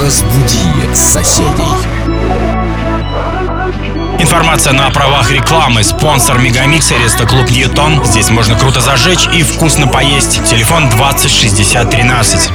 Разбуди соседей. Информация на правах рекламы. Спонсор Мегамикса это клуб Ньютон. Здесь можно круто зажечь и вкусно поесть. Телефон 20 60 13.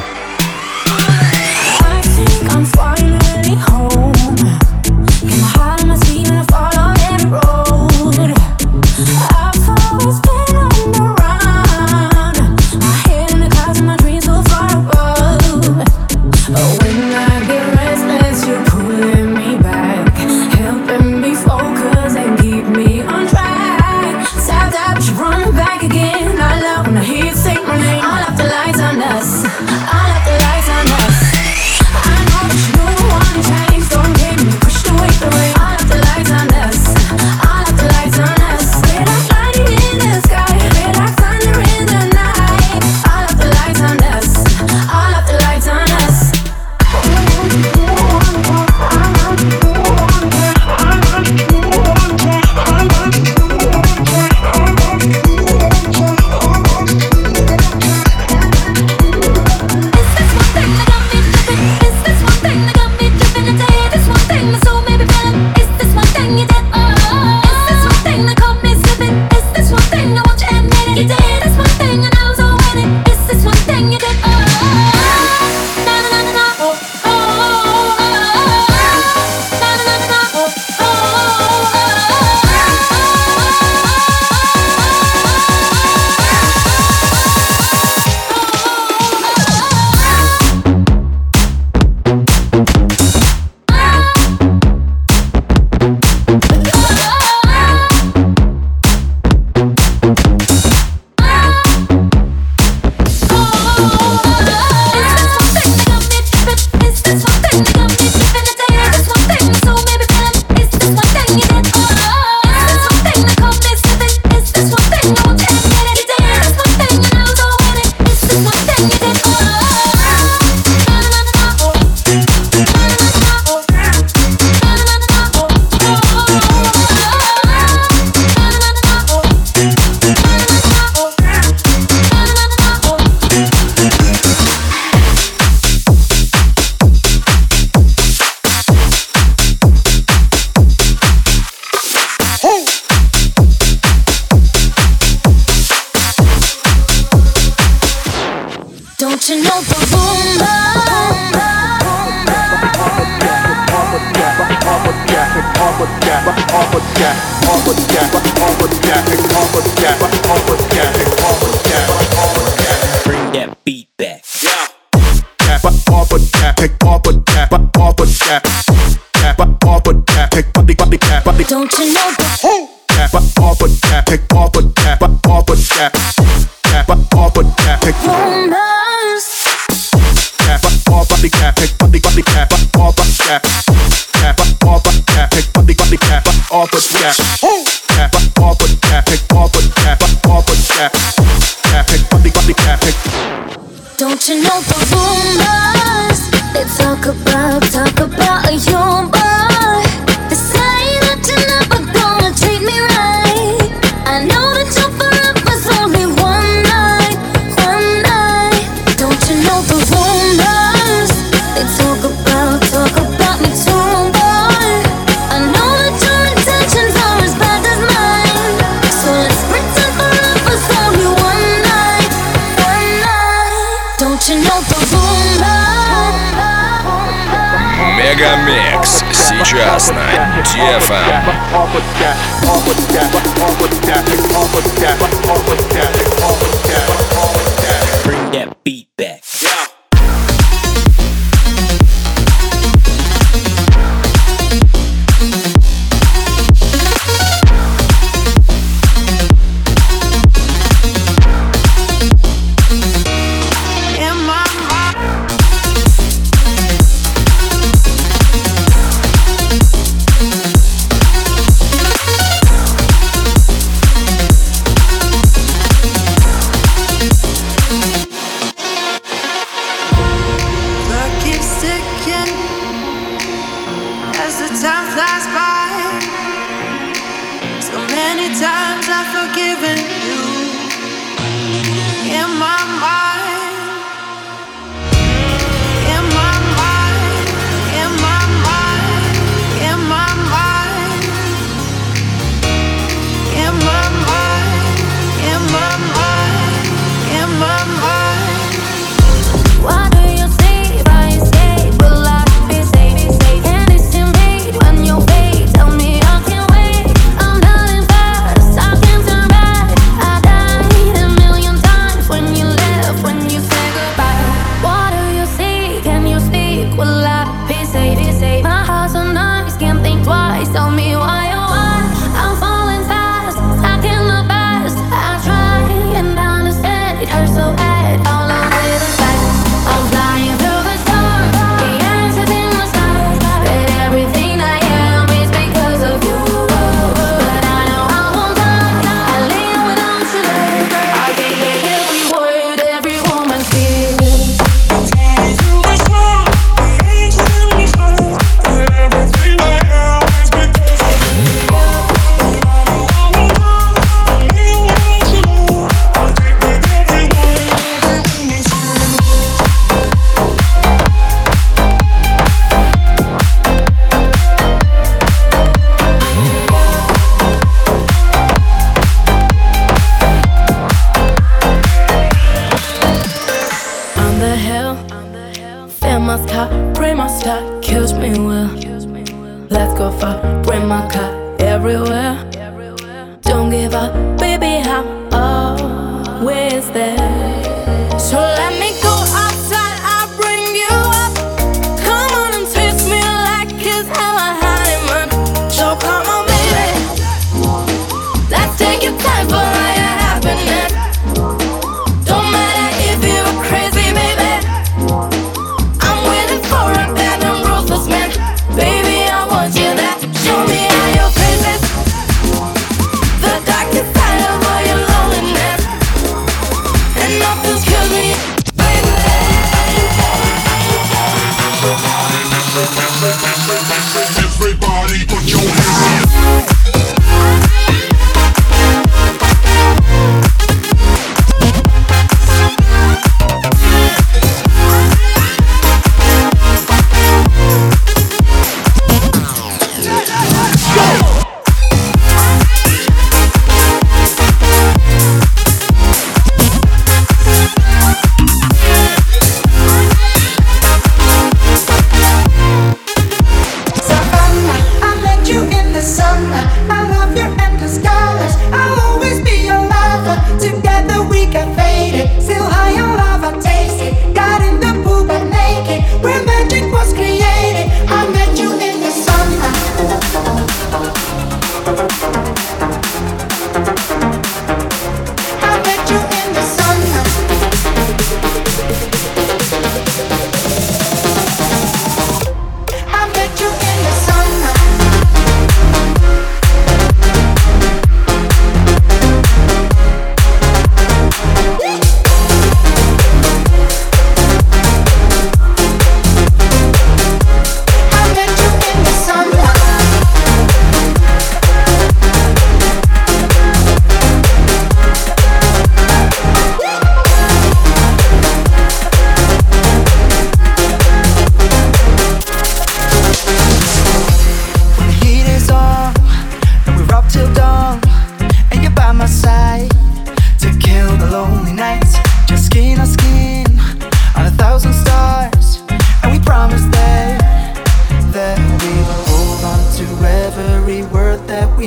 Don't you know the rumors? Don't you know the rumors? Сейчас на DFM.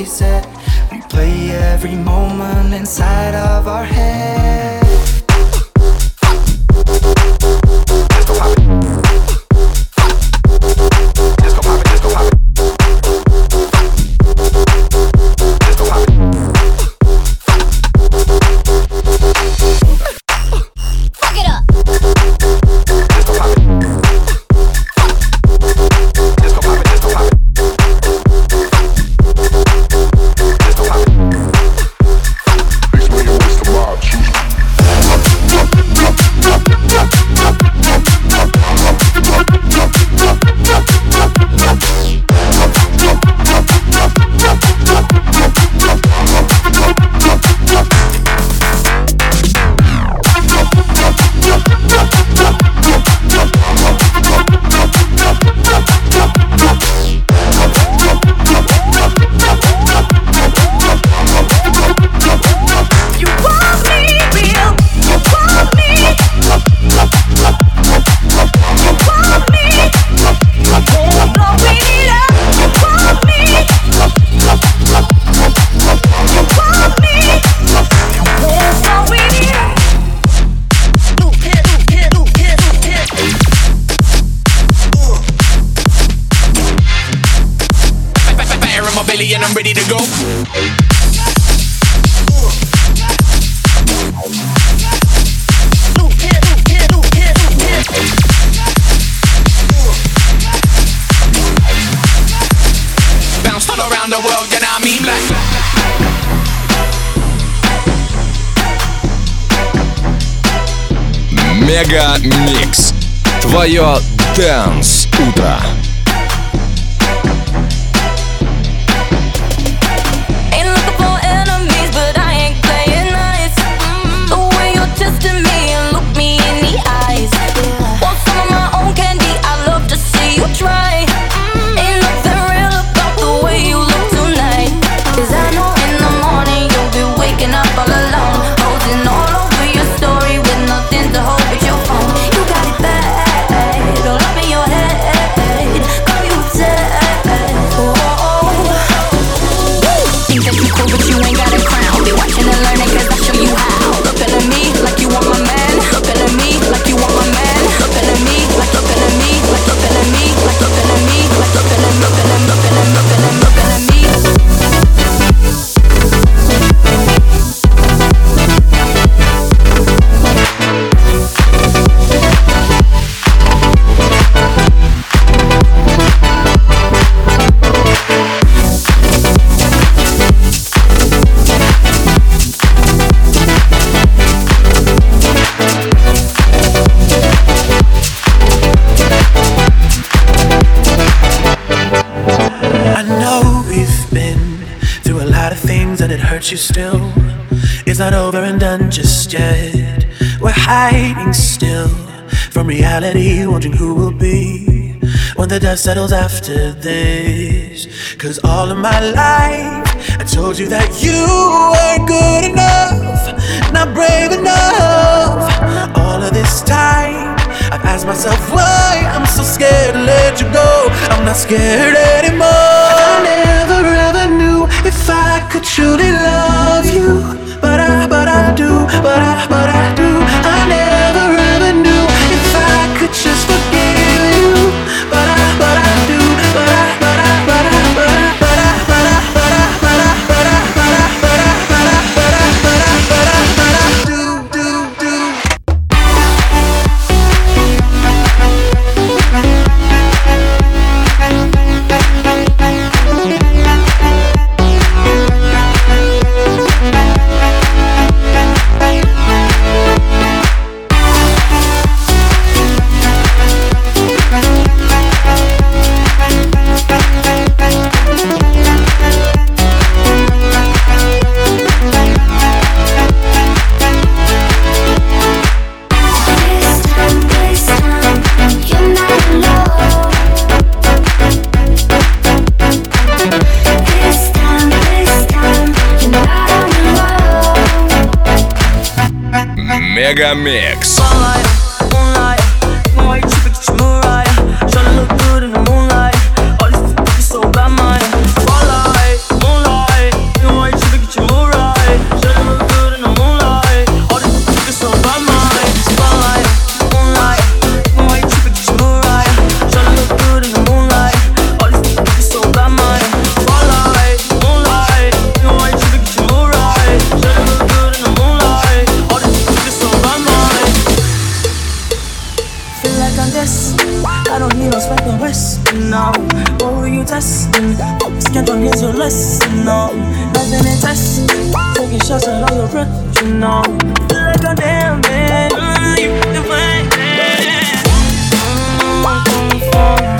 reset. Replay every moment inside of our head. I'm ready to go. around the world, I mean? Мега Микс. Твое Дэнс Утро. misunderstood. We're hiding still from reality, wondering who will be when the dust settles after this. Cause all of my life, I told you that you weren't good enough, not brave enough. All of this time, I've asked myself why I'm so scared to let you go. I'm not scared anymore. I never ever knew if I could truly love you but I, but I do, but I, but I do. Мегамикс. Мегамикс. just like the West now. What were you testing? Oh, skin on here's your lesson now. Nothing in test. Taking shots at all your friends. you know. Feel like a damn man. Mm, you define it. Mm,